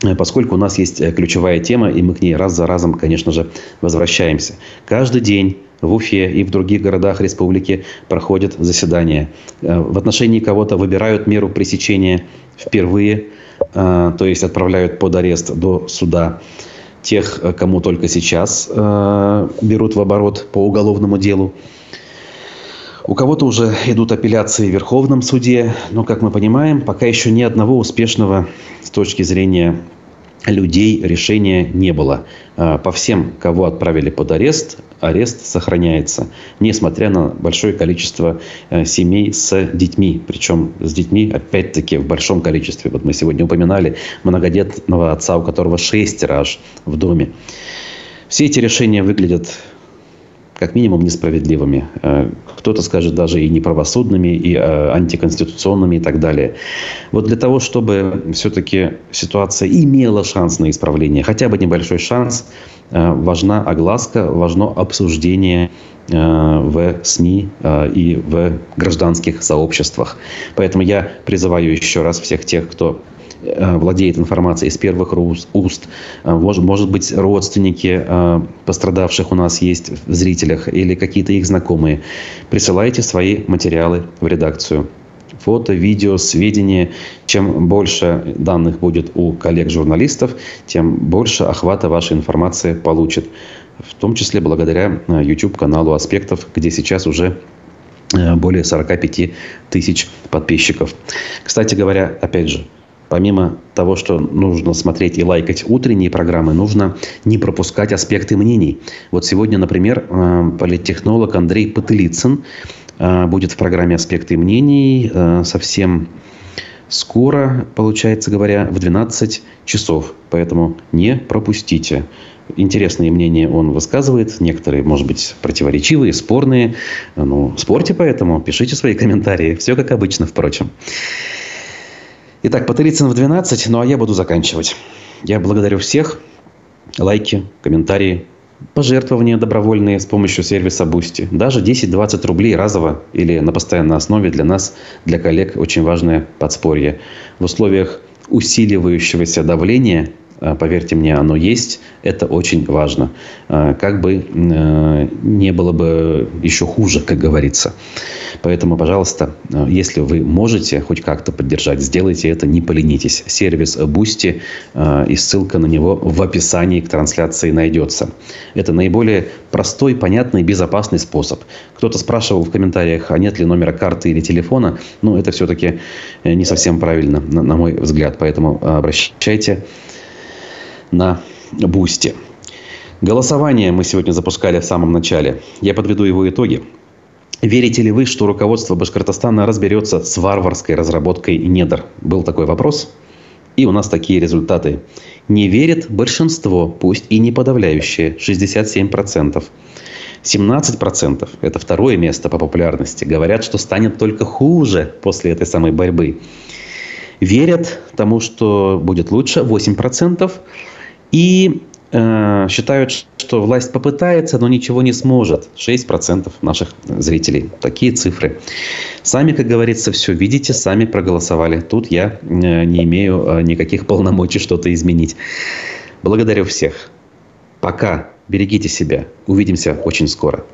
Э, поскольку у нас есть э, ключевая тема, и мы к ней раз за разом, конечно же, возвращаемся. Каждый день в Уфе и в других городах республики проходят заседания. Э, в отношении кого-то выбирают меру пресечения впервые, то есть отправляют под арест до суда. Тех, кому только сейчас берут в оборот по уголовному делу. У кого-то уже идут апелляции в Верховном суде, но, как мы понимаем, пока еще ни одного успешного с точки зрения людей решения не было. А, по всем, кого отправили под арест, арест сохраняется, несмотря на большое количество э, семей с детьми. Причем с детьми, опять-таки, в большом количестве. Вот мы сегодня упоминали многодетного отца, у которого шестеро аж в доме. Все эти решения выглядят как минимум несправедливыми. Э, кто-то скажет даже и неправосудными, и э, антиконституционными и так далее. Вот для того, чтобы все-таки ситуация имела шанс на исправление, хотя бы небольшой шанс, э, важна огласка, важно обсуждение в СМИ и в гражданских сообществах. Поэтому я призываю еще раз всех тех, кто владеет информацией из первых уст. Э, может, может быть, родственники э, пострадавших у нас есть в зрителях или какие-то их знакомые. Присылайте свои материалы в редакцию. Фото, видео, сведения. Чем больше данных будет у коллег-журналистов, тем больше охвата ваша информация получит. В том числе благодаря YouTube-каналу «Аспектов», где сейчас уже более 45 тысяч подписчиков. Кстати говоря, опять же, помимо того, что нужно смотреть и лайкать утренние программы, нужно не пропускать аспекты мнений. Вот сегодня, например, э, политтехнолог Андрей Пытылицын э, будет в программе «Аспекты мнений» э, совсем скоро, получается говоря, в 12 часов. Поэтому не пропустите. Интересные мнения он высказывает, некоторые, может быть, противоречивые, спорные. Ну, спорьте поэтому, пишите свои комментарии. Все как обычно, впрочем. Итак, Патерицын в 12, ну а я буду заканчивать. Я благодарю всех. Лайки, комментарии, пожертвования добровольные с помощью сервиса Boosty. Даже 10-20 рублей разово или на постоянной основе для нас, для коллег, очень важное подспорье. В условиях усиливающегося давления поверьте мне, оно есть. Это очень важно. А, как бы э, не было бы еще хуже, как говорится. Поэтому, пожалуйста, э, если вы можете хоть как-то поддержать, сделайте это, не поленитесь. Сервис Boosty э, и ссылка на него в описании к трансляции найдется. Это наиболее простой, понятный, безопасный способ. Кто-то спрашивал в комментариях, а нет ли номера карты или телефона. Ну, это все-таки не совсем правильно, на мой взгляд. Поэтому обращайте на Boosty. Голосование мы сегодня запускали в самом начале. Я подведу его итоги. Верите ли вы, что руководство Башкортостана разберется с варварской разработкой недр? Был такой вопрос. И у нас такие результаты. Не верит большинство, пусть и не подавляющее, 67%. 17% – это второе место по популярности. Говорят, что станет только хуже после этой самой борьбы. Верят тому, что будет лучше 8%. И э, считают, что власть попытается, но ничего не сможет. 6% наших зрителей. Такие цифры. Сами, как говорится, все видите, сами проголосовали. Тут я э, не имею э, никаких полномочий что-то изменить. Благодарю всех. Пока. Берегите себя. Увидимся очень скоро.